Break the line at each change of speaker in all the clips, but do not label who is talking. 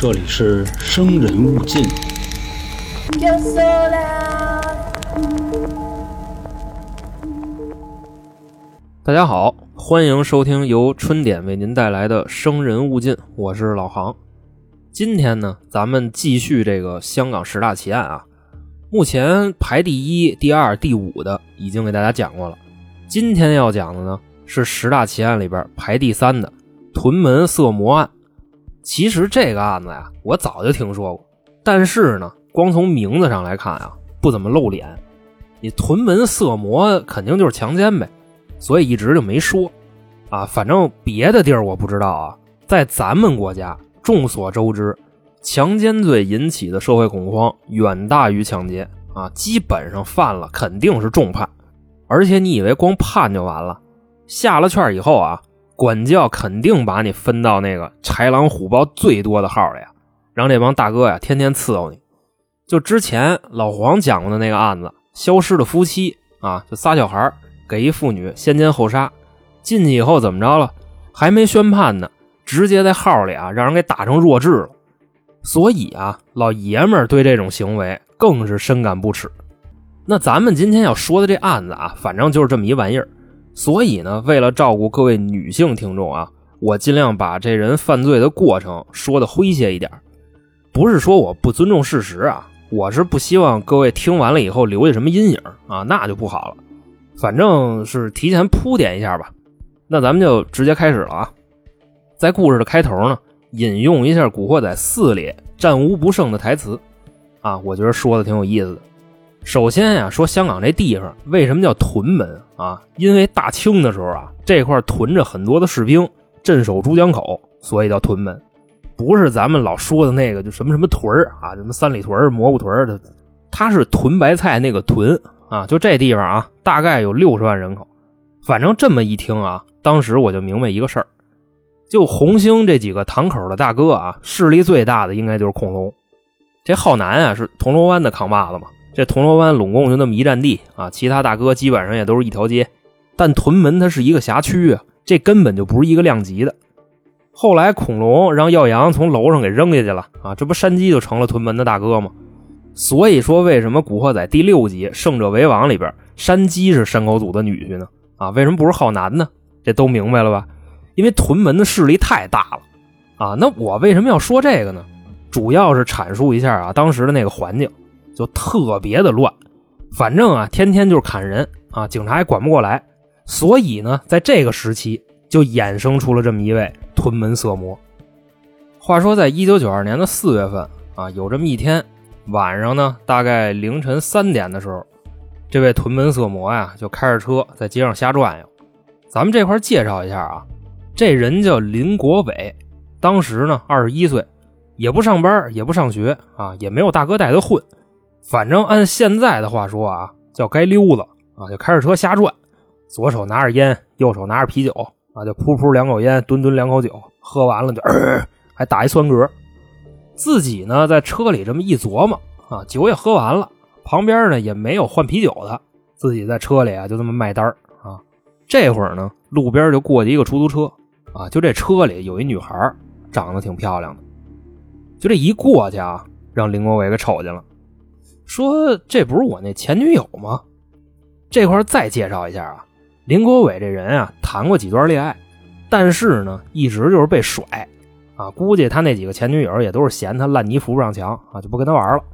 这里是生人勿近。
大家好，欢迎收听由春点为您带来的《生人勿近》，我是老航。今天呢，咱们继续这个香港十大奇案啊。目前排第一、第二、第五的已经给大家讲过了。今天要讲的呢，是十大奇案里边排第三的屯门色魔案。其实这个案子呀，我早就听说过，但是呢，光从名字上来看啊，不怎么露脸。你屯门色魔肯定就是强奸呗，所以一直就没说。啊，反正别的地儿我不知道啊，在咱们国家，众所周知，强奸罪引起的社会恐慌远大于抢劫啊，基本上犯了肯定是重判。而且你以为光判就完了？下了券以后啊，管教肯定把你分到那个豺狼虎豹最多的号里啊，让这帮大哥呀天天伺候你。就之前老黄讲过的那个案子，消失的夫妻啊，就仨小孩给一妇女先奸后杀，进去以后怎么着了？还没宣判呢，直接在号里啊让人给打成弱智了。所以啊，老爷们儿对这种行为更是深感不耻。那咱们今天要说的这案子啊，反正就是这么一玩意儿。所以呢，为了照顾各位女性听众啊，我尽量把这人犯罪的过程说的诙谐一点。不是说我不尊重事实啊，我是不希望各位听完了以后留下什么阴影啊，那就不好了。反正是提前铺垫一下吧。那咱们就直接开始了啊。在故事的开头呢，引用一下《古惑仔四》里战无不胜的台词啊，我觉得说的挺有意思的。首先呀，说香港这地方为什么叫屯门啊？因为大清的时候啊，这块屯着很多的士兵镇守珠江口，所以叫屯门。不是咱们老说的那个就什么什么屯儿啊，什么三里屯、蘑菇屯的，它是屯白菜那个屯啊。就这地方啊，大概有六十万人口。反正这么一听啊，当时我就明白一个事儿，就红星这几个堂口的大哥啊，势力最大的应该就是恐龙。这浩南啊，是铜锣湾的扛把子嘛。这铜锣湾拢共就那么一站地啊，其他大哥基本上也都是一条街，但屯门它是一个辖区啊，这根本就不是一个量级的。后来恐龙让耀阳从楼上给扔下去了啊，这不山鸡就成了屯门的大哥吗？所以说，为什么《古惑仔》第六集《胜者为王》里边山鸡是山口组的女婿呢？啊，为什么不是浩南呢？这都明白了吧？因为屯门的势力太大了啊。那我为什么要说这个呢？主要是阐述一下啊，当时的那个环境。就特别的乱，反正啊，天天就是砍人啊，警察也管不过来，所以呢，在这个时期就衍生出了这么一位屯门色魔。话说，在一九九二年的四月份啊，有这么一天晚上呢，大概凌晨三点的时候，这位屯门色魔呀，就开着车在街上瞎转悠。咱们这块介绍一下啊，这人叫林国伟，当时呢二十一岁，也不上班，也不上学啊，也没有大哥带他混。反正按现在的话说啊，叫该溜子啊，就开着车瞎转，左手拿着烟，右手拿着啤酒啊，就噗噗两口烟，吨吨两口酒，喝完了就、呃、还打一酸嗝。自己呢在车里这么一琢磨啊，酒也喝完了，旁边呢也没有换啤酒的，自己在车里啊就这么卖单啊。这会儿呢，路边就过去一个出租车啊，就这车里有一女孩，长得挺漂亮的，就这一过去啊，让林国伟给瞅见了。说这不是我那前女友吗？这块再介绍一下啊，林国伟这人啊，谈过几段恋爱，但是呢，一直就是被甩啊。估计他那几个前女友也都是嫌他烂泥扶不上墙啊，就不跟他玩了。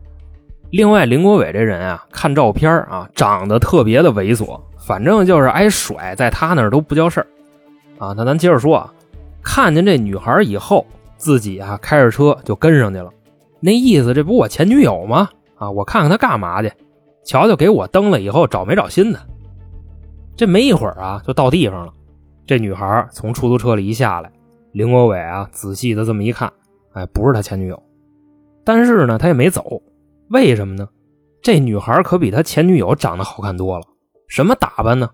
另外，林国伟这人啊，看照片啊，长得特别的猥琐，反正就是挨甩，在他那儿都不叫事儿啊。那咱接着说啊，看见这女孩以后，自己啊开着车就跟上去了，那意思这不我前女友吗？啊，我看看他干嘛去，瞧瞧给我蹬了以后找没找新的。这没一会儿啊，就到地方了。这女孩从出租车里一下来，林国伟啊仔细的这么一看，哎，不是他前女友。但是呢，他也没走，为什么呢？这女孩可比他前女友长得好看多了。什么打扮呢？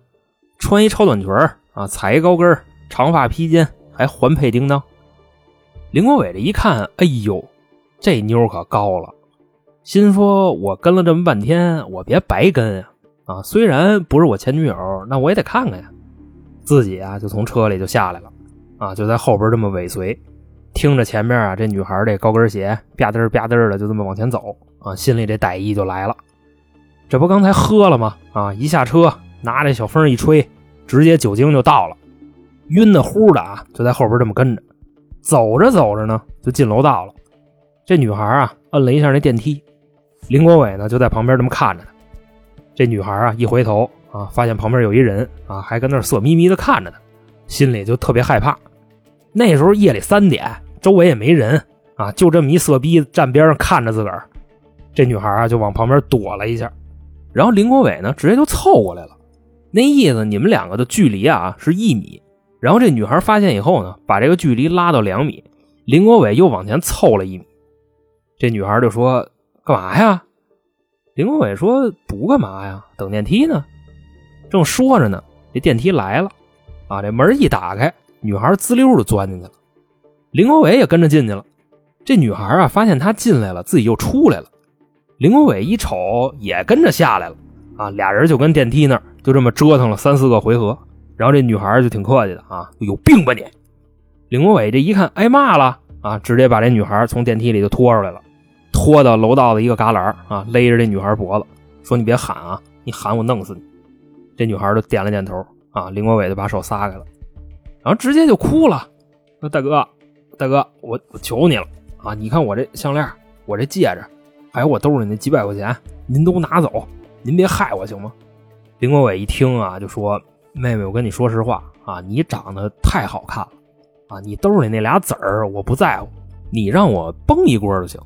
穿一超短裙啊，踩一高跟，长发披肩，还环佩叮当。林国伟这一看，哎呦，这妞可高了。心说：“我跟了这么半天，我别白跟呀！啊，虽然不是我前女友，那我也得看看呀。”自己啊，就从车里就下来了，啊，就在后边这么尾随。听着前面啊这女孩这高跟鞋吧嘚吧嘚的就这么往前走啊，心里这歹意就来了。这不刚才喝了吗？啊，一下车拿这小风一吹，直接酒精就到了，晕的乎的啊，就在后边这么跟着。走着走着呢，就进楼道了。这女孩啊，摁了一下那电梯，林国伟呢就在旁边这么看着她。这女孩啊，一回头啊，发现旁边有一人啊，还跟那色眯眯的看着她，心里就特别害怕。那时候夜里三点，周围也没人啊，就这么一色逼站边上看着自个儿。这女孩啊，就往旁边躲了一下，然后林国伟呢，直接就凑过来了。那意思，你们两个的距离啊是一米。然后这女孩发现以后呢，把这个距离拉到两米。林国伟又往前凑了一米。这女孩就说：“干嘛呀？”林国伟说：“不干嘛呀，等电梯呢。”正说着呢，这电梯来了，啊，这门一打开，女孩滋溜就钻进去了。林国伟也跟着进去了。这女孩啊，发现他进来了，自己又出来了。林国伟一瞅，也跟着下来了。啊，俩人就跟电梯那儿就这么折腾了三四个回合。然后这女孩就挺客气的啊，有病吧你！林国伟这一看挨骂了啊，直接把这女孩从电梯里就拖出来了，拖到楼道的一个旮旯啊，勒着这女孩脖子，说你别喊啊，你喊我弄死你！这女孩就点了点头啊，林国伟就把手撒开了，然后直接就哭了，说大哥，大哥，我我求你了啊，你看我这项链，我这戒指，还有我兜里那几百块钱，您都拿走，您别害我行吗？林国伟一听啊，就说。妹妹，我跟你说实话啊，你长得太好看了啊！你兜里那俩子儿我不在乎，你让我崩一锅就行。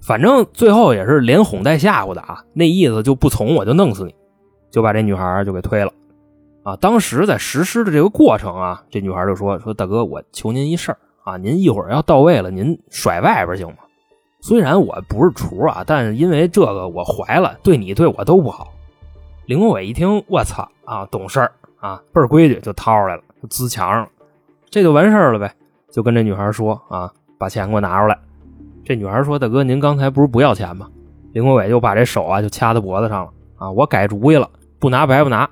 反正最后也是连哄带吓唬的啊，那意思就不从我就弄死你，就把这女孩就给推了啊。当时在实施的这个过程啊，这女孩就说：“说大哥，我求您一事儿啊，您一会儿要到位了，您甩外边行吗？虽然我不是厨啊，但因为这个我怀了，对你对我都不好。”林国伟一听，我操啊，懂事儿啊，倍儿规矩，就掏出来了，就滋墙上了，这就完事儿了呗。就跟这女孩说啊，把钱给我拿出来。这女孩说：“大哥，您刚才不是不要钱吗？”林国伟就把这手啊就掐在脖子上了啊，我改主意了，不拿白不拿，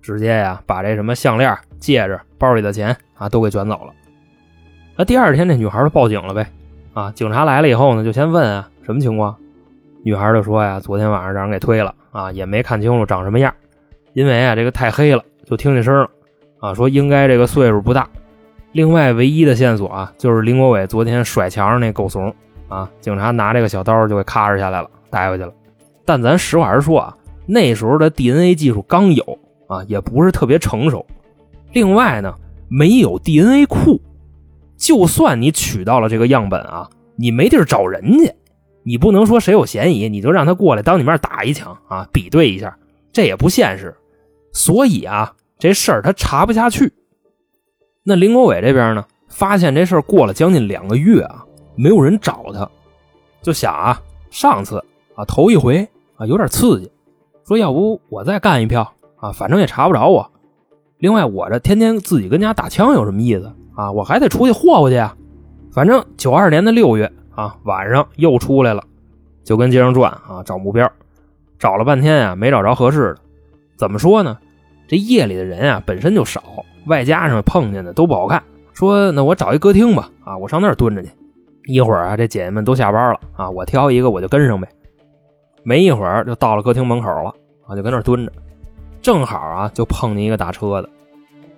直接呀把这什么项链、戒指、包里的钱啊都给卷走了。那第二天这女孩就报警了呗啊，警察来了以后呢，就先问啊什么情况，女孩就说呀，昨天晚上让人给推了。啊，也没看清楚长什么样，因为啊，这个太黑了，就听见声了。啊，说应该这个岁数不大。另外，唯一的线索啊，就是林国伟昨天甩墙上那狗怂。啊，警察拿这个小刀就给咔哧下来了，带回去了。但咱实话实说啊，那时候的 DNA 技术刚有啊，也不是特别成熟。另外呢，没有 DNA 库，就算你取到了这个样本啊，你没地儿找人去。你不能说谁有嫌疑，你就让他过来当你面打一枪啊，比对一下，这也不现实。所以啊，这事儿他查不下去。那林国伟这边呢，发现这事儿过了将近两个月啊，没有人找他，就想啊，上次啊头一回啊有点刺激，说要不我再干一票啊，反正也查不着我。另外我这天天自己跟家打枪有什么意思啊？我还得出去霍霍去啊。反正九二年的六月。啊，晚上又出来了，就跟街上转啊，找目标，找了半天呀，没找着合适的。怎么说呢？这夜里的人啊本身就少，外加上碰见的都不好看。说那我找一歌厅吧，啊，我上那儿蹲着去。一会儿啊，这姐姐们都下班了啊，我挑一个我就跟上呗。没一会儿就到了歌厅门口了啊，就跟那蹲着。正好啊，就碰见一个打车的，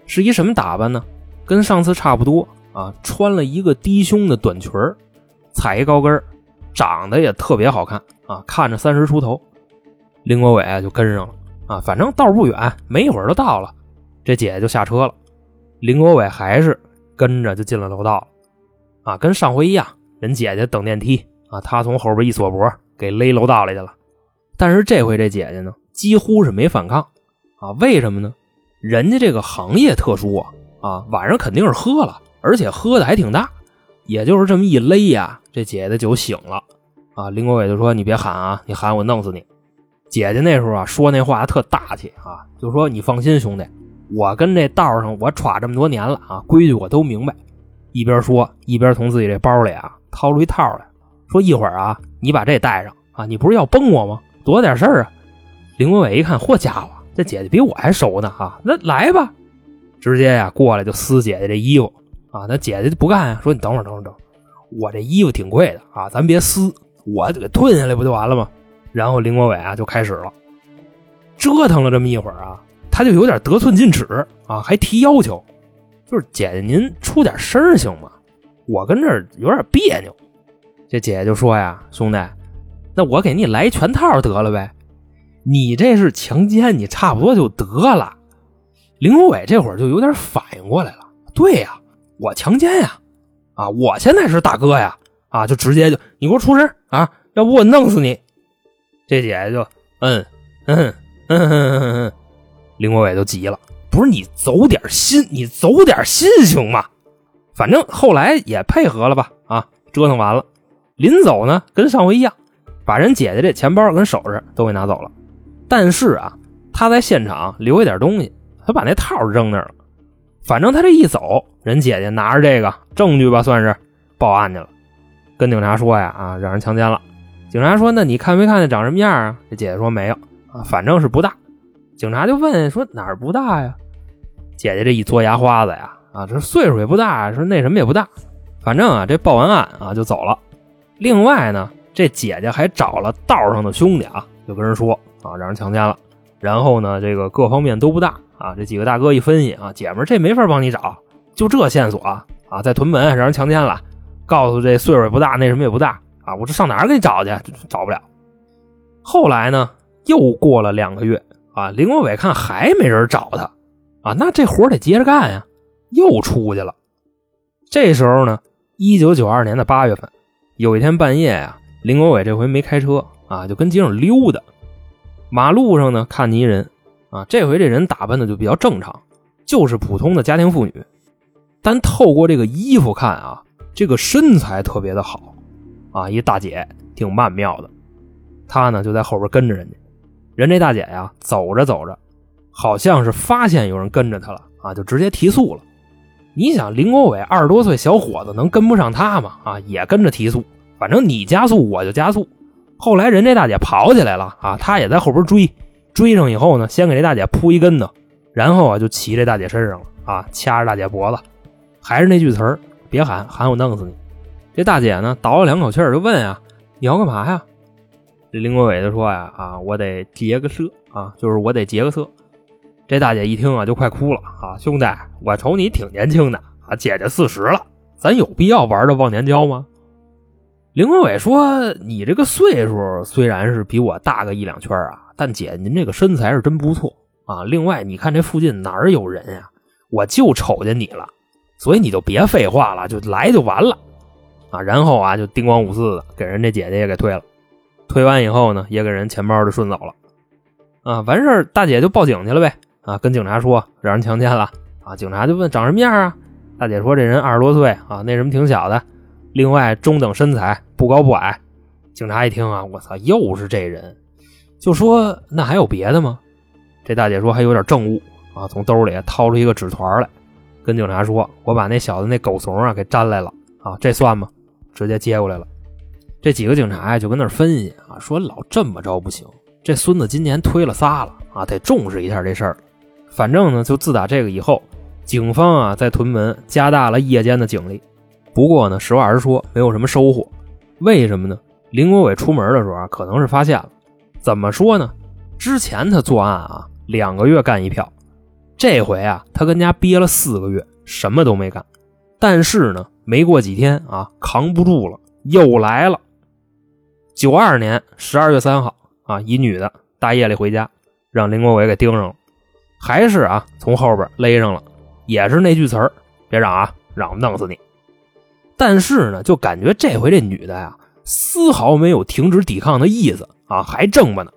是一什么打扮呢？跟上次差不多啊，穿了一个低胸的短裙。踩一高跟长得也特别好看啊，看着三十出头。林国伟就跟上了啊，反正道不远，没一会儿就到了。这姐姐就下车了，林国伟还是跟着就进了楼道了啊，跟上回一样，人姐姐等电梯啊，他从后边一锁脖，给勒楼道里去了。但是这回这姐姐呢，几乎是没反抗啊，为什么呢？人家这个行业特殊啊，啊，晚上肯定是喝了，而且喝的还挺大。也就是这么一勒呀，这姐姐酒醒了啊！林国伟就说：“你别喊啊，你喊我弄死你！”姐姐那时候啊说那话特大气啊，就说：“你放心，兄弟，我跟这道上我闯这么多年了啊，规矩我都明白。”一边说一边从自己这包里啊掏出一套来说：“一会儿啊，你把这带上啊，你不是要崩我吗？多点事儿啊！”林国伟一看，嚯家伙，这姐姐比我还熟呢啊！那来吧，直接呀过来就撕姐姐这衣服。啊，那姐姐就不干呀，说你等会儿，等会儿，等，我这衣服挺贵的啊，咱别撕，我就给吞下来不就完了吗？然后林国伟啊就开始了，折腾了这么一会儿啊，他就有点得寸进尺啊，还提要求，就是姐姐您出点声行吗？我跟这儿有点别扭。这姐姐就说呀，兄弟，那我给你来一全套得了呗，你这是强奸，你差不多就得了。林国伟这会儿就有点反应过来了，对呀，我强奸呀，啊，我现在是大哥呀，啊，就直接就你给我出声啊，要不我弄死你。这姐姐就嗯嗯嗯嗯嗯嗯，林国伟就急了，不是你走点心，你走点心行吗？反正后来也配合了吧，啊，折腾完了，临走呢，跟上回一样，把人姐姐这钱包跟首饰都给拿走了，但是啊，他在现场留下点东西。他把那套扔那儿了，反正他这一走，人姐姐拿着这个证据吧，算是报案去了，跟警察说呀，啊，让人强奸了。警察说，那你看没看见长什么样啊？这姐姐说没有啊，反正是不大。警察就问说哪儿不大呀？姐姐这一嘬牙花子呀，啊，这岁数也不大，说那什么也不大，反正啊，这报完案啊就走了。另外呢，这姐姐还找了道上的兄弟啊，就跟人说啊，让人强奸了。然后呢，这个各方面都不大。啊，这几个大哥一分析啊，姐们这没法帮你找，就这线索啊，在屯门让人强奸了，告诉这岁数也不大，那什么也不大啊，我这上哪儿给你找去？找不了。后来呢，又过了两个月啊，林国伟看还没人找他啊，那这活得接着干呀，又出去了。这时候呢，一九九二年的八月份，有一天半夜呀，林国伟这回没开车啊，就跟街上溜达，马路上呢看见一人。啊，这回这人打扮的就比较正常，就是普通的家庭妇女，但透过这个衣服看啊，这个身材特别的好，啊，一大姐挺曼妙的，她呢就在后边跟着人家，人这大姐呀走着走着，好像是发现有人跟着她了啊，就直接提速了。你想林国伟二十多岁小伙子能跟不上他吗？啊，也跟着提速，反正你加速我就加速。后来人这大姐跑起来了啊，他也在后边追。追上以后呢，先给这大姐扑一跟头，然后啊就骑这大姐身上了啊，掐着大姐脖子，还是那句词儿，别喊，喊我弄死你。这大姐呢倒了两口气儿，就问啊，你要干嘛呀？这林国伟就说呀，啊，我得劫个色啊，就是我得劫个色。这大姐一听啊，就快哭了啊，兄弟，我瞅你挺年轻的啊，姐姐四十了，咱有必要玩这忘年交吗？林国伟说，你这个岁数虽然是比我大个一两圈啊。但姐，您这个身材是真不错啊！另外，你看这附近哪儿有人呀？我就瞅见你了，所以你就别废话了，就来就完了啊！然后啊，就叮咣五四的给人这姐姐也给推了，推完以后呢，也给人钱包就顺走了啊！完事儿大姐就报警去了呗啊！跟警察说让人强奸了啊！警察就问长什么样啊？大姐说这人二十多岁啊，那什么挺小的，另外中等身材，不高不矮。警察一听啊，我操，又是这人。就说那还有别的吗？这大姐说还有点证物啊，从兜里掏出一个纸团来，跟警察说：“我把那小子那狗怂啊给粘来了啊，这算吗？”直接接过来了。这几个警察呀就跟那分析啊，说老这么着不行，这孙子今年推了仨了啊，得重视一下这事儿。反正呢，就自打这个以后，警方啊在屯门加大了夜间的警力。不过呢，实话实说，没有什么收获。为什么呢？林国伟出门的时候啊，可能是发现了。怎么说呢？之前他作案啊，两个月干一票，这回啊，他跟家憋了四个月，什么都没干。但是呢，没过几天啊，扛不住了，又来了。九二年十二月三号啊，一女的大夜里回家，让林国伟给盯上了，还是啊，从后边勒上了，也是那句词儿：“别嚷啊，嚷我弄死你。”但是呢，就感觉这回这女的呀，丝毫没有停止抵抗的意思。啊，还挣吧呢！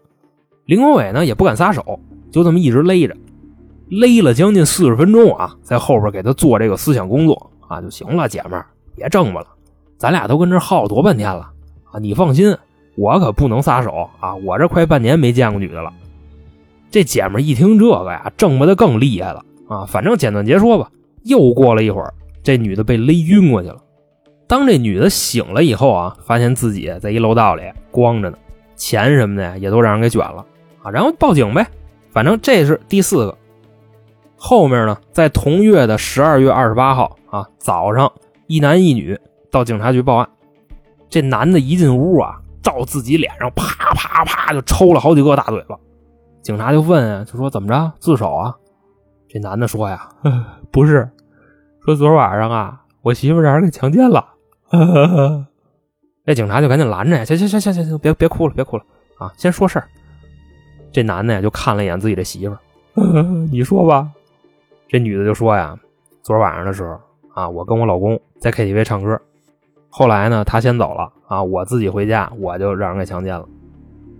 林国伟呢也不敢撒手，就这么一直勒着，勒了将近四十分钟啊，在后边给他做这个思想工作啊就行了，姐们儿别挣吧了，咱俩都跟这耗多半天了啊！你放心，我可不能撒手啊！我这快半年没见过女的了。这姐们一听这个呀，挣吧的更厉害了啊！反正简短截说吧，又过了一会儿，这女的被勒晕过去了。当这女的醒了以后啊，发现自己在一楼道里光着呢。钱什么的也都让人给卷了啊，然后报警呗，反正这是第四个。后面呢，在同月的十二月二十八号啊早上，一男一女到警察局报案。这男的一进屋啊，照自己脸上啪啪啪就抽了好几个大嘴巴。警察就问啊，就说怎么着自首啊？这男的说呀，不是，说昨晚上啊，我媳妇让人给强奸了。那警察就赶紧拦着呀，行行行行行行，别别哭了，别哭了啊，先说事儿。这男的呀就看了一眼自己的媳妇儿，你说吧。这女的就说呀，昨晚上的时候啊，我跟我老公在 KTV 唱歌，后来呢他先走了啊，我自己回家，我就让人给强奸了。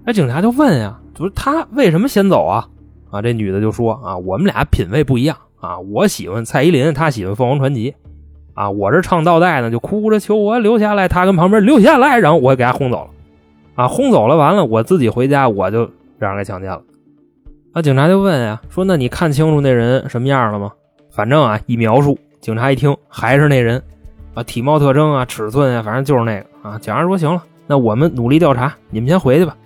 那警察就问呀，就是他为什么先走啊？啊，这女的就说啊，我们俩品味不一样啊，我喜欢蔡依林，她喜欢凤凰传奇。啊，我这唱倒带呢，就哭着求我留下来，他跟旁边留下来，然后我也给他轰走了。啊，轰走了，完了我自己回家，我就让人给强奸了。那警察就问呀，说那你看清楚那人什么样了吗？反正啊，一描述，警察一听还是那人，啊，体貌特征啊，尺寸啊，反正就是那个啊。警察说行了，那我们努力调查，你们先回去吧。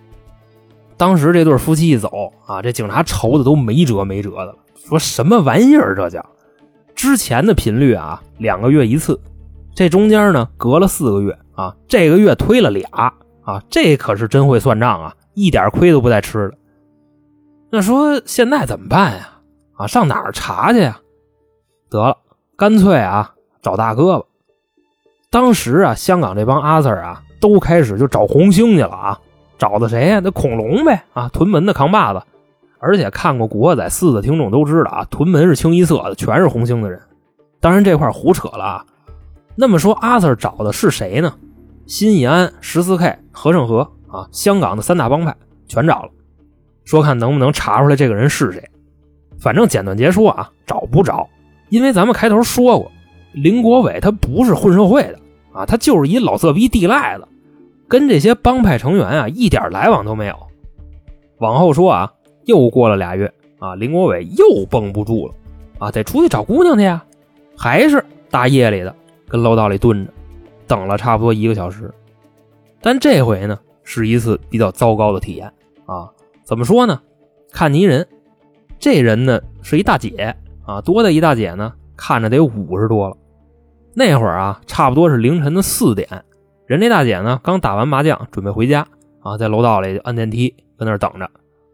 当时这对夫妻一走啊，这警察愁的都没辙没辙的，说什么玩意儿这叫？之前的频率啊，两个月一次，这中间呢隔了四个月啊，这个月推了俩啊，这可是真会算账啊，一点亏都不带吃的。那说现在怎么办呀？啊，上哪儿查去呀？得了，干脆啊找大哥吧。当时啊，香港这帮阿 Sir 啊都开始就找红星去了啊，找的谁呀？那恐龙呗啊，屯门的扛把子。而且看过《古惑仔四》的听众都知道啊，屯门是清一色的，全是红星的人。当然这块胡扯了啊。那么说阿 Sir 找的是谁呢？新义安、十四 K、何胜和啊，香港的三大帮派全找了，说看能不能查出来这个人是谁。反正简短截说啊，找不着，因为咱们开头说过，林国伟他不是混社会的啊，他就是一老色逼地赖子，跟这些帮派成员啊一点来往都没有。往后说啊。又过了俩月啊，林国伟又绷不住了啊，得出去找姑娘去呀。还是大夜里的，跟楼道里蹲着，等了差不多一个小时。但这回呢，是一次比较糟糕的体验啊。怎么说呢？看泥人，这人呢是一大姐啊，多大一大姐呢？看着得五十多了。那会儿啊，差不多是凌晨的四点，人这大姐呢刚打完麻将，准备回家啊，在楼道里按电梯，跟那儿等着。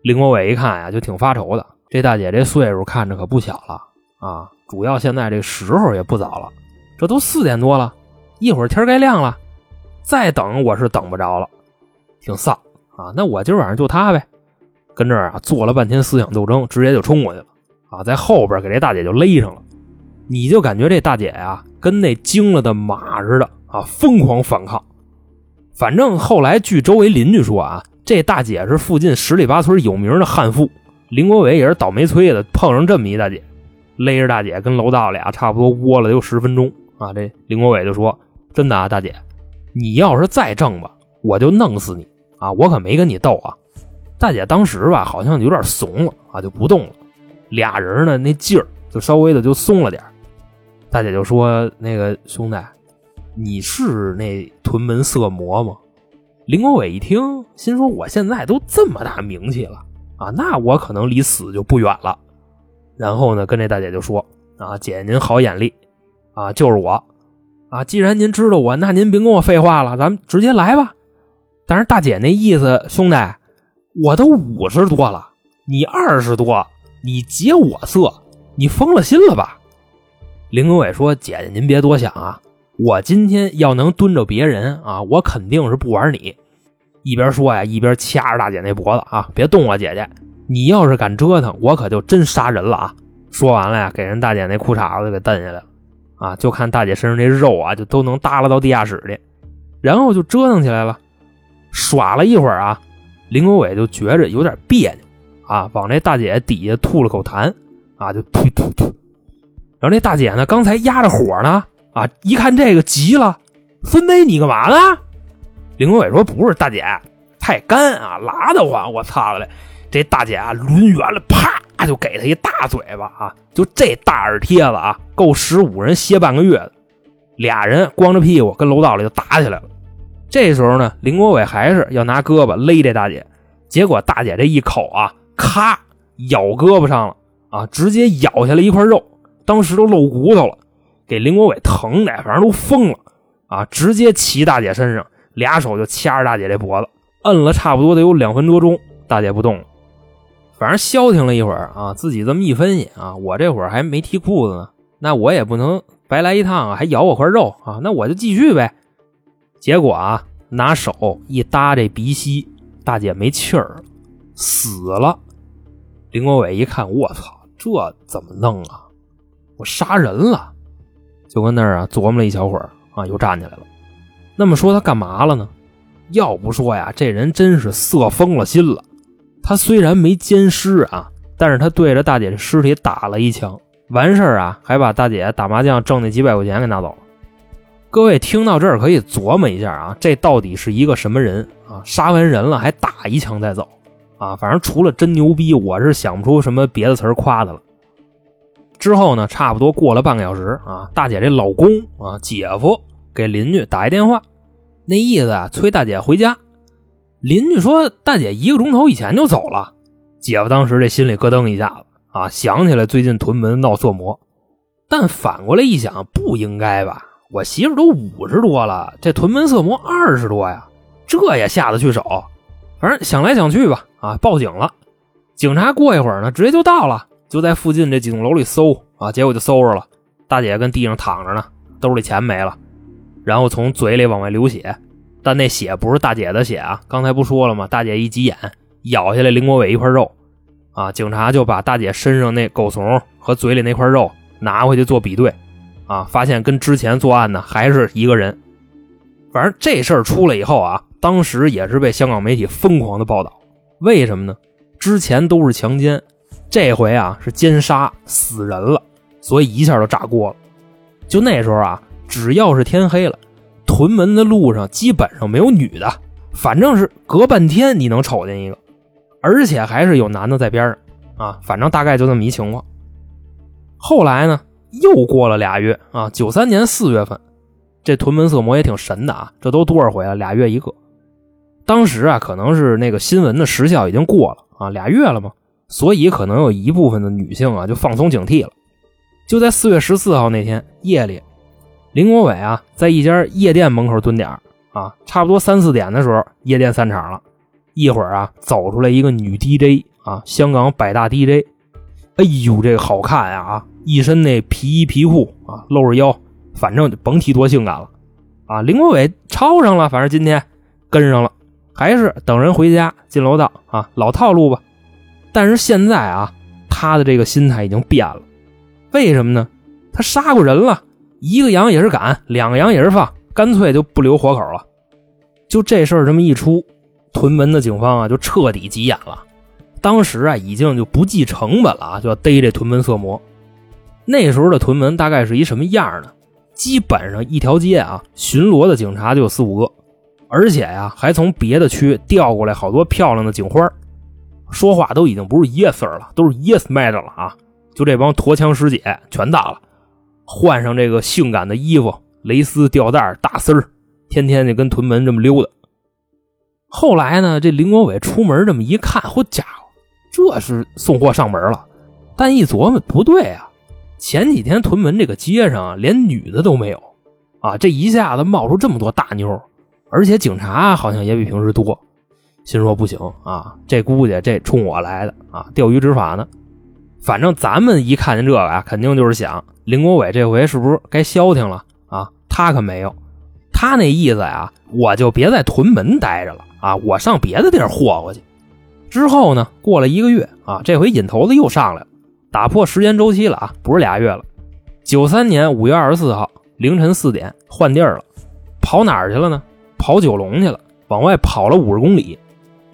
林国伟一看呀，就挺发愁的。这大姐这岁数看着可不小了啊！主要现在这时候也不早了，这都四点多了，一会儿天该亮了，再等我是等不着了，挺丧啊！那我今晚上就她呗，跟这儿啊做了半天思想斗争，直接就冲过去了啊，在后边给这大姐就勒上了。你就感觉这大姐呀，跟那惊了的马似的啊，疯狂反抗。反正后来据周围邻居说啊。这大姐是附近十里八村有名的悍妇，林国伟也是倒霉催的，碰上这么一大姐，勒着大姐跟楼道里啊差不多窝了有十分钟啊。这林国伟就说：“真的啊，大姐，你要是再挣吧，我就弄死你啊！我可没跟你斗啊。”大姐当时吧好像有点怂了啊，就不动了。俩人呢那劲儿就稍微的就松了点大姐就说：“那个兄弟，你是那屯门色魔吗？”林国伟一听，心说：“我现在都这么大名气了啊，那我可能离死就不远了。”然后呢，跟这大姐就说：“啊，姐姐您好眼力啊，就是我啊。既然您知道我，那您别跟我废话了，咱们直接来吧。”但是大姐那意思，兄弟，我都五十多了，你二十多，你劫我色，你疯了心了吧？林国伟说：“姐姐您别多想啊。”我今天要能蹲着别人啊，我肯定是不玩你。一边说呀，一边掐着大姐那脖子啊，别动我姐姐！你要是敢折腾，我可就真杀人了啊！说完了呀，给人大姐那裤衩子给蹬下来了啊，就看大姐身上这肉啊，就都能耷拉到地下室里，然后就折腾起来了。耍了一会儿啊，林国伟就觉着有点别扭啊，往这大姐底下吐了口痰啊，就吐吐吐。然后那大姐呢，刚才压着火呢。啊！一看这个急了，孙梅，你干嘛呢？林国伟说：“不是大姐，太干啊，拉得慌！我操了！”这大姐啊，抡圆了，啪就给他一大嘴巴啊！就这大耳贴子啊，够十五人歇半个月的。俩人光着屁股跟楼道里就打起来了。这时候呢，林国伟还是要拿胳膊勒这大姐，结果大姐这一口啊，咔咬胳膊上了啊，直接咬下来一块肉，当时都露骨头了，给林国伟疼的，反正都疯了啊！直接骑大姐身上，俩手就掐着大姐这脖子，摁了差不多得有两分多钟，大姐不动了。反正消停了一会儿啊，自己这么一分析啊，我这会儿还没提裤子呢，那我也不能白来一趟啊，还咬我块肉啊，那我就继续呗。结果啊，拿手一搭这鼻息，大姐没气儿了，死了。林国伟一看，我操，这怎么弄啊？我杀人了！就跟那儿啊琢磨了一小会儿啊，又站起来了。那么说他干嘛了呢？要不说呀，这人真是色疯了心了。他虽然没奸尸啊，但是他对着大姐的尸体打了一枪，完事儿啊，还把大姐打麻将挣那几百块钱给拿走了。各位听到这儿可以琢磨一下啊，这到底是一个什么人啊？杀完人了还打一枪再走。啊，反正除了真牛逼，我是想不出什么别的词儿夸他了。之后呢，差不多过了半个小时啊，大姐这老公啊，姐夫给邻居打一电话，那意思啊，催大姐回家。邻居说大姐一个钟头以前就走了。姐夫当时这心里咯噔一下子啊，想起来最近屯门闹色魔，但反过来一想，不应该吧？我媳妇都五十多了，这屯门色魔二十多呀，这也下得去手？反正想来想去吧，啊，报警了。警察过一会儿呢，直接就到了，就在附近这几栋楼里搜啊，结果就搜着了，大姐跟地上躺着呢，兜里钱没了，然后从嘴里往外流血，但那血不是大姐的血啊，刚才不说了吗？大姐一急眼，咬下来林国伟一块肉，啊，警察就把大姐身上那狗怂和嘴里那块肉拿回去做比对，啊，发现跟之前作案的还是一个人。反正这事儿出来以后啊。当时也是被香港媒体疯狂的报道，为什么呢？之前都是强奸，这回啊是奸杀死人了，所以一下就炸锅了。就那时候啊，只要是天黑了，屯门的路上基本上没有女的，反正是隔半天你能瞅见一个，而且还是有男的在边上啊，反正大概就这么一情况。后来呢，又过了俩月啊，九三年四月份，这屯门色魔也挺神的啊，这都多少回了，俩月一个。当时啊，可能是那个新闻的时效已经过了啊，俩月了嘛，所以可能有一部分的女性啊就放松警惕了。就在四月十四号那天夜里，林国伟啊在一家夜店门口蹲点啊，差不多三四点的时候，夜店散场了，一会儿啊走出来一个女 DJ 啊，香港百大 DJ，哎呦这个好看呀啊，一身那皮衣皮裤啊，露着腰，反正甭提多性感了啊。林国伟抄上了，反正今天跟上了。还是等人回家进楼道啊，老套路吧。但是现在啊，他的这个心态已经变了。为什么呢？他杀过人了，一个羊也是赶，两个羊也是放，干脆就不留活口了。就这事儿这么一出，屯门的警方啊就彻底急眼了。当时啊已经就不计成本了啊，就要逮这屯门色魔。那时候的屯门大概是一什么样呢？基本上一条街啊，巡逻的警察就有四五个。而且呀，还从别的区调过来好多漂亮的警花，说话都已经不是 yes sir 了，都是 yes m a d 了啊！就这帮驼枪师姐全到了，换上这个性感的衣服，蕾丝吊带大丝儿，天天就跟屯门这么溜达。后来呢，这林国伟出门这么一看，好家伙，这是送货上门了。但一琢磨，不对啊，前几天屯门这个街上连女的都没有啊，这一下子冒出这么多大妞。而且警察好像也比平时多，心说不行啊，这估计这冲我来的啊，钓鱼执法呢。反正咱们一看见这个啊，肯定就是想林国伟这回是不是该消停了啊？他可没有，他那意思呀，我就别在屯门待着了啊，我上别的地儿霍霍去。之后呢，过了一个月啊，这回瘾头子又上来了，打破时间周期了啊，不是俩月了。九三年五月二十四号凌晨四点换地儿了，跑哪儿去了呢？跑九龙去了，往外跑了五十公里，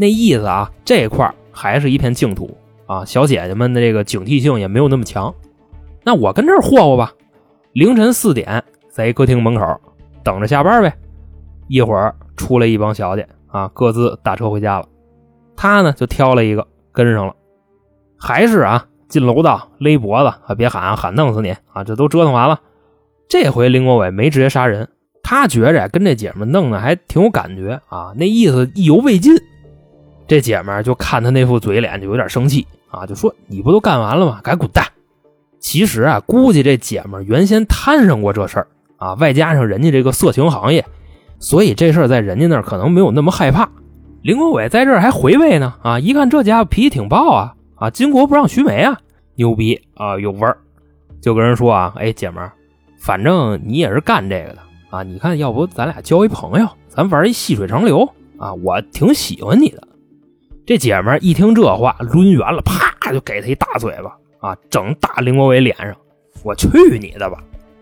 那意思啊，这块还是一片净土啊，小姐姐们的这个警惕性也没有那么强。那我跟这儿霍霍吧，凌晨四点在一歌厅门口等着下班呗。一会儿出来一帮小姐啊，各自打车回家了。他呢就挑了一个跟上了，还是啊进楼道勒脖子啊，别喊啊喊弄死你啊！这都折腾完了，这回林国伟没直接杀人。他觉着跟这姐们弄的还挺有感觉啊，那意思意犹未尽。这姐们儿就看他那副嘴脸，就有点生气啊，就说你不都干完了吗？赶紧滚蛋！其实啊，估计这姐们儿原先摊上过这事儿啊，外加上人家这个色情行业，所以这事儿在人家那儿可能没有那么害怕。林国伟在这儿还回味呢啊，一看这家伙脾气挺暴啊啊，巾帼不让须眉啊，牛逼啊，有味儿，就跟人说啊，哎，姐们儿，反正你也是干这个的啊，你看要不咱俩交一朋友，咱玩一细水长流啊，我挺喜欢你的。这姐们一听这话，抡圆了，啪就给他一大嘴巴啊，整打林国伟脸上。我去你的吧，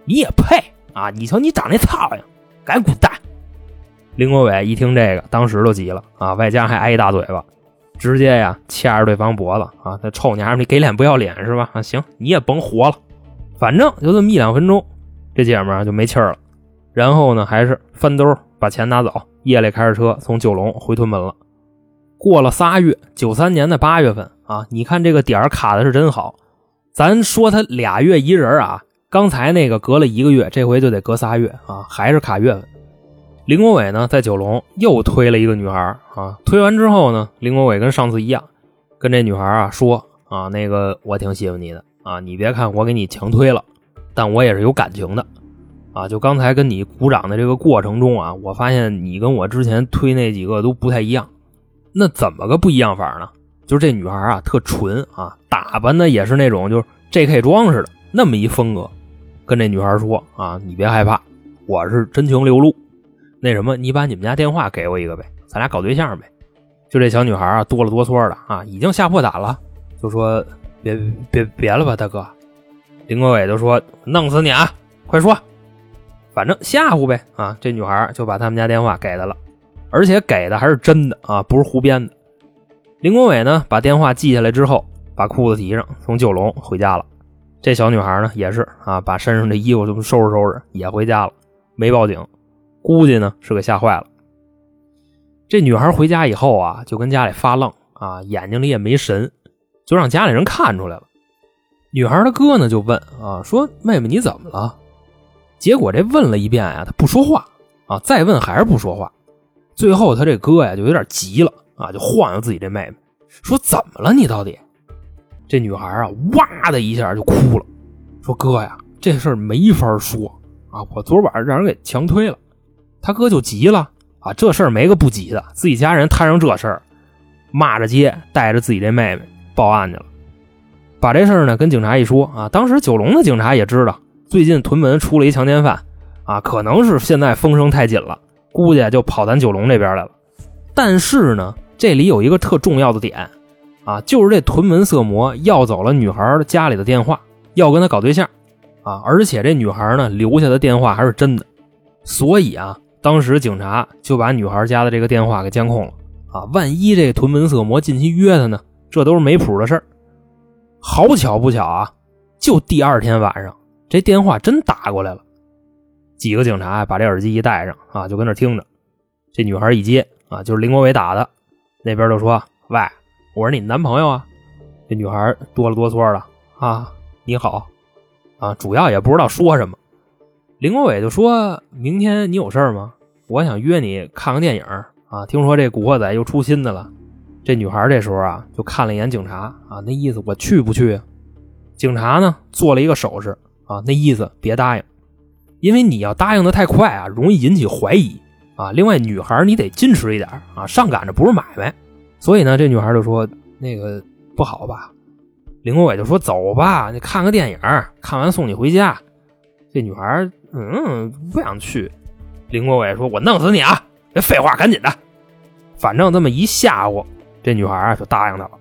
你也配啊？你瞧你长那操样，赶紧滚蛋！林国伟一听这个，当时都急了啊，外加还挨一大嘴巴，直接呀掐着对方脖子啊，他臭娘们，你给脸不要脸是吧？啊，行，你也甭活了，反正就这么一两分钟，这姐们就没气儿了。然后呢，还是翻兜把钱拿走，夜里开着车从九龙回屯门了。过了仨月，九三年的八月份啊，你看这个点儿卡的是真好。咱说他俩月一人啊，刚才那个隔了一个月，这回就得隔仨月啊，还是卡月份。林国伟呢，在九龙又推了一个女孩啊，推完之后呢，林国伟跟上次一样，跟这女孩啊说啊，那个我挺喜欢你的啊，你别看我给你强推了，但我也是有感情的啊。就刚才跟你鼓掌的这个过程中啊，我发现你跟我之前推那几个都不太一样。那怎么个不一样法呢？就是这女孩啊，特纯啊，打扮的也是那种就是 J.K. 装似的那么一风格。跟这女孩说啊，你别害怕，我是真情流露。那什么，你把你们家电话给我一个呗，咱俩搞对象呗。就这小女孩啊，哆了哆嗦的啊，已经吓破胆了，就说别别别了吧，大哥。林国伟就说弄死你啊，快说，反正吓唬呗啊。这女孩就把他们家电话给他了。而且给的还是真的啊，不是胡编的。林国伟呢，把电话记下来之后，把裤子提上，从九龙回家了。这小女孩呢，也是啊，把身上的衣服都收拾收拾，也回家了，没报警。估计呢是给吓坏了。这女孩回家以后啊，就跟家里发愣啊，眼睛里也没神，就让家里人看出来了。女孩的哥呢就问啊，说妹妹你怎么了？结果这问了一遍啊，她不说话啊，再问还是不说话。最后，他这哥呀就有点急了啊，就晃悠自己这妹妹，说：“怎么了？你到底？”这女孩啊，哇的一下就哭了，说：“哥呀，这事儿没法说啊，我昨晚上让人给强推了。”他哥就急了啊，这事儿没个不急的，自己家人摊上这事儿，骂着街，带着自己这妹妹报案去了。把这事儿呢跟警察一说啊，当时九龙的警察也知道，最近屯门出了一强奸犯啊，可能是现在风声太紧了。估计就跑咱九龙这边来了，但是呢，这里有一个特重要的点，啊，就是这屯门色魔要走了女孩家里的电话，要跟她搞对象，啊，而且这女孩呢留下的电话还是真的，所以啊，当时警察就把女孩家的这个电话给监控了，啊，万一这屯门色魔近期约她呢，这都是没谱的事儿。好巧不巧啊，就第二天晚上，这电话真打过来了。几个警察把这耳机一戴上啊，就跟那听着。这女孩一接啊，就是林国伟打的。那边就说：“喂，我是你男朋友啊。”这女孩哆了哆嗦的啊，你好啊，主要也不知道说什么。林国伟就说明天你有事吗？我想约你看个电影啊，听说这《古惑仔》又出新的了。这女孩这时候啊，就看了一眼警察啊，那意思我去不去？警察呢做了一个手势啊，那意思别答应。因为你要答应的太快啊，容易引起怀疑啊。另外，女孩你得矜持一点啊，上赶着不是买卖。所以呢，这女孩就说：“那个不好吧？”林国伟就说：“走吧，你看个电影，看完送你回家。”这女孩嗯不想去。林国伟说：“我弄死你啊！别废话，赶紧的。”反正这么一吓唬，这女孩啊就答应他了。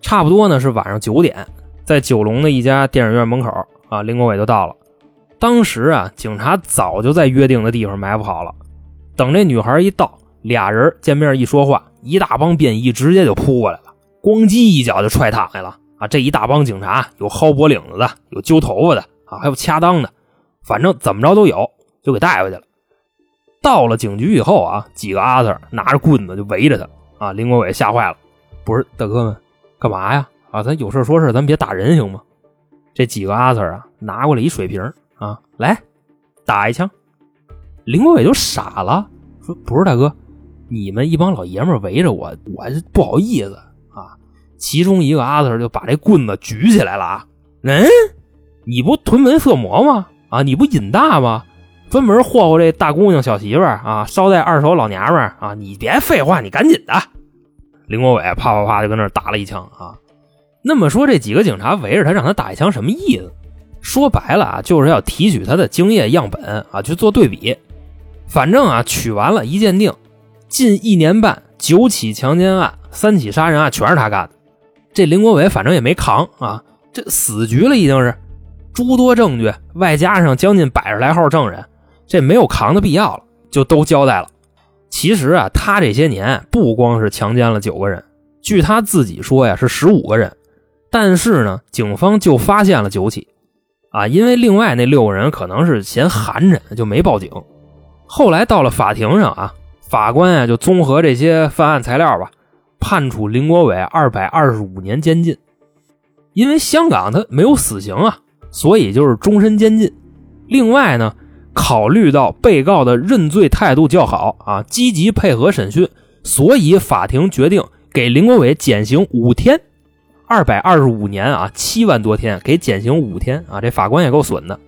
差不多呢是晚上九点，在九龙的一家电影院门口啊，林国伟就到了。当时啊，警察早就在约定的地方埋伏好了。等这女孩一到，俩人见面一说话，一大帮便衣直接就扑过来了，咣叽一脚就踹躺下了。啊，这一大帮警察有薅脖领子的，有揪头发的，啊，还有掐裆的，反正怎么着都有，就给带回去了。到了警局以后啊，几个阿 Sir 拿着棍子就围着他。啊，林国伟吓坏了，不是大哥们，干嘛呀？啊，咱有事说事，咱别打人行吗？这几个阿 Sir 啊，拿过来一水瓶。啊，来，打一枪！林国伟就傻了，说：“不是大哥，你们一帮老爷们围着我，我不好意思啊。其中一个阿 Sir 就把这棍子举起来了啊！嗯，你不屯门色魔吗？啊，你不瘾大吗？专门霍霍这大姑娘小媳妇儿啊，捎带二手老娘们啊！你别废话，你赶紧的！林国伟啪啪啪就跟那打了一枪啊。那么说这几个警察围着他让他打一枪什么意思？说白了啊，就是要提取他的精液样本啊去做对比。反正啊，取完了一鉴定，近一年半九起强奸案、三起杀人案全是他干的。这林国伟反正也没扛啊，这死局了已经是，诸多证据外加上将近百十来号证人。这没有扛的必要了，就都交代了。其实啊，他这些年不光是强奸了九个人，据他自己说呀，是十五个人。但是呢，警方就发现了九起，啊，因为另外那六个人可能是嫌寒碜，就没报警。后来到了法庭上啊，法官呀就综合这些犯案材料吧，判处林国伟二百二十五年监禁。因为香港他没有死刑啊，所以就是终身监禁。另外呢。考虑到被告的认罪态度较好啊，积极配合审讯，所以法庭决定给林国伟减刑五天，二百二十五年啊，七万多天，给减刑五天啊，这法官也够损的。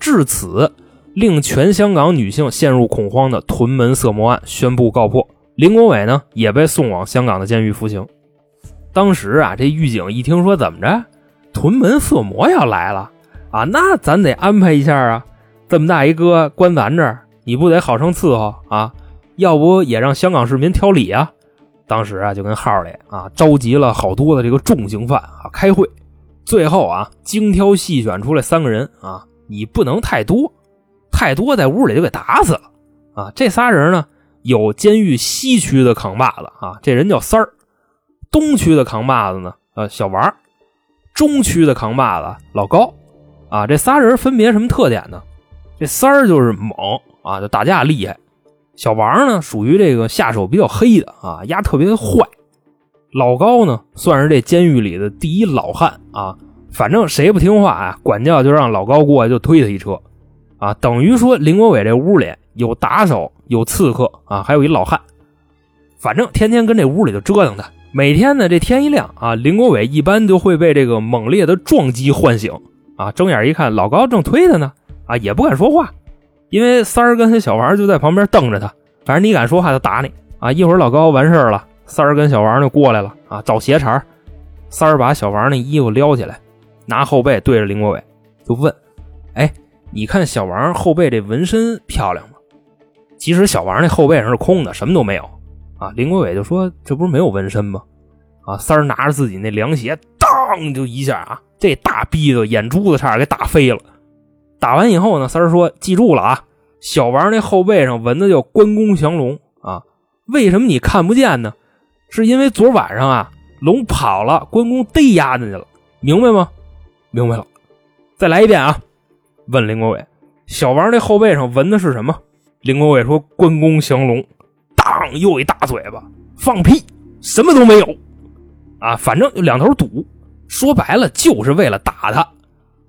至此，令全香港女性陷入恐慌的屯门色魔案宣布告破，林国伟呢也被送往香港的监狱服刑。当时啊，这狱警一听说怎么着，屯门色魔要来了啊，那咱得安排一下啊。这么大一哥关咱这儿，你不得好生伺候啊？要不也让香港市民挑理啊？当时啊，就跟号里啊召集了好多的这个重刑犯啊开会，最后啊精挑细选出来三个人啊，你不能太多，太多在屋里就给打死了啊！这仨人呢，有监狱西区的扛把子啊，这人叫三儿；东区的扛把子呢，呃小王；中区的扛把子老高。啊，这仨人分别什么特点呢？这三儿就是猛啊，就打架厉害。小王呢，属于这个下手比较黑的啊，丫特别的坏。老高呢，算是这监狱里的第一老汉啊。反正谁不听话啊，管教就让老高过来就推他一车啊。等于说林国伟这屋里有打手，有刺客啊，还有一老汉。反正天天跟这屋里就折腾他。每天呢，这天一亮啊，林国伟一般就会被这个猛烈的撞击唤醒啊。睁眼一看，老高正推他呢。啊，也不敢说话，因为三儿跟小王就在旁边瞪着他。反正你敢说话，就打你啊！一会儿老高完事儿了，三儿跟小王就过来了啊，找鞋茬三儿把小王那衣服撩起来，拿后背对着林国伟就问：“哎，你看小王后背这纹身漂亮吗？”其实小王那后背上是空的，什么都没有啊。林国伟就说：“这不是没有纹身吗？”啊，三儿拿着自己那凉鞋，当就一下啊，这大逼子眼珠子差点给打飞了。打完以后呢，三儿说：“记住了啊，小王那后背上纹的叫关公降龙啊。为什么你看不见呢？是因为昨晚上啊，龙跑了，关公逮压进去了，明白吗？明白了。再来一遍啊。问林国伟，小王那后背上纹的是什么？林国伟说：关公降龙。当，又一大嘴巴，放屁，什么都没有啊。反正就两头堵，说白了就是为了打他。”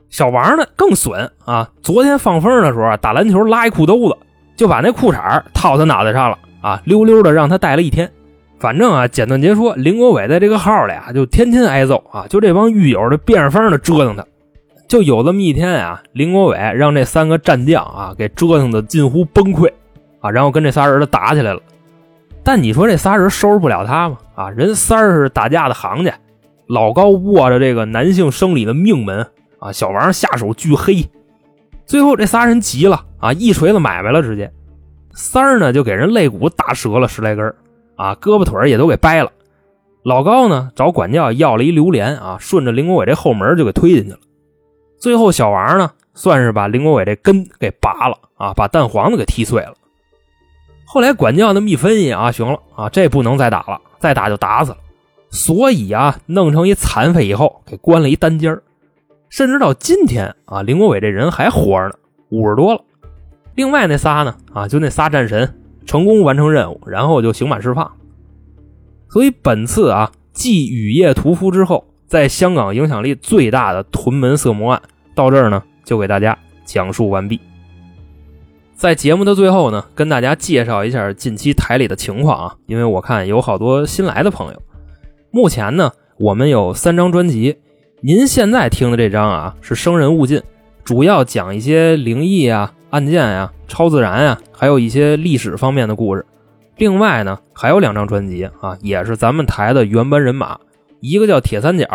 小王呢更损啊！昨天放风的时候打篮球拉一裤兜子，就把那裤衩套他脑袋上了啊！溜溜的让他戴了一天。反正啊，简短截说，林国伟在这个号里啊，就天天挨揍啊！就这帮狱友的变着法的折腾他。就有这么一天啊，林国伟让这三个战将啊给折腾的近乎崩溃啊，然后跟这仨人打起来了。但你说这仨人收拾不了他吗？啊，人三儿是打架的行家，老高握着这个男性生理的命门。啊，小王下手巨黑，最后这仨人急了啊，一锤子买卖了，直接三儿呢就给人肋骨打折了十来根啊，胳膊腿也都给掰了。老高呢找管教要了一榴莲啊，顺着林国伟这后门就给推进去了。最后小王呢算是把林国伟这根给拔了啊，把蛋黄子给踢碎了。后来管教那么一分析啊，行了啊，这不能再打了，再打就打死了。所以啊，弄成一残废以后，给关了一单间儿。甚至到今天啊，林国伟这人还活着呢，五十多了。另外那仨呢，啊，就那仨战神成功完成任务，然后就刑满释放。所以本次啊，继雨夜屠夫之后，在香港影响力最大的屯门色魔案到这儿呢，就给大家讲述完毕。在节目的最后呢，跟大家介绍一下近期台里的情况啊，因为我看有好多新来的朋友。目前呢。我们有三张专辑。您现在听的这张啊是《生人勿近》，主要讲一些灵异啊、案件啊、超自然啊，还有一些历史方面的故事。另外呢，还有两张专辑啊，也是咱们台的原班人马，一个叫《铁三角》，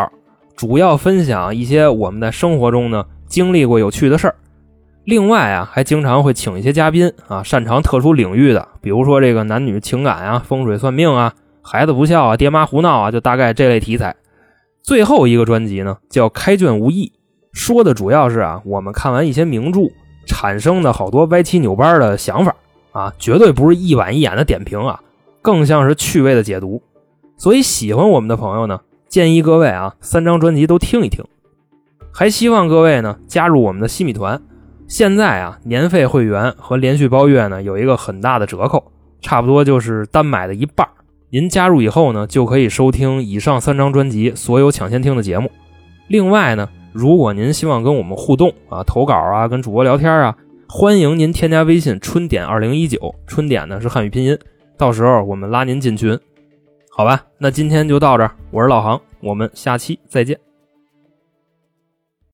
主要分享一些我们在生活中呢经历过有趣的事儿。另外啊，还经常会请一些嘉宾啊，擅长特殊领域的，比如说这个男女情感啊、风水算命啊、孩子不孝啊、爹妈胡闹啊，就大概这类题材。最后一个专辑呢，叫《开卷无益》，说的主要是啊，我们看完一些名著产生的好多歪七扭八的想法啊，绝对不是一板一眼的点评啊，更像是趣味的解读。所以喜欢我们的朋友呢，建议各位啊，三张专辑都听一听。还希望各位呢加入我们的西米团。现在啊，年费会员和连续包月呢有一个很大的折扣，差不多就是单买的一半。您加入以后呢，就可以收听以上三张专辑所有抢先听的节目。另外呢，如果您希望跟我们互动啊，投稿啊，跟主播聊天啊，欢迎您添加微信“春点二零一九”，春点呢是汉语拼音，到时候我们拉您进群。好吧，那今天就到这儿，我是老航，我们下期再见。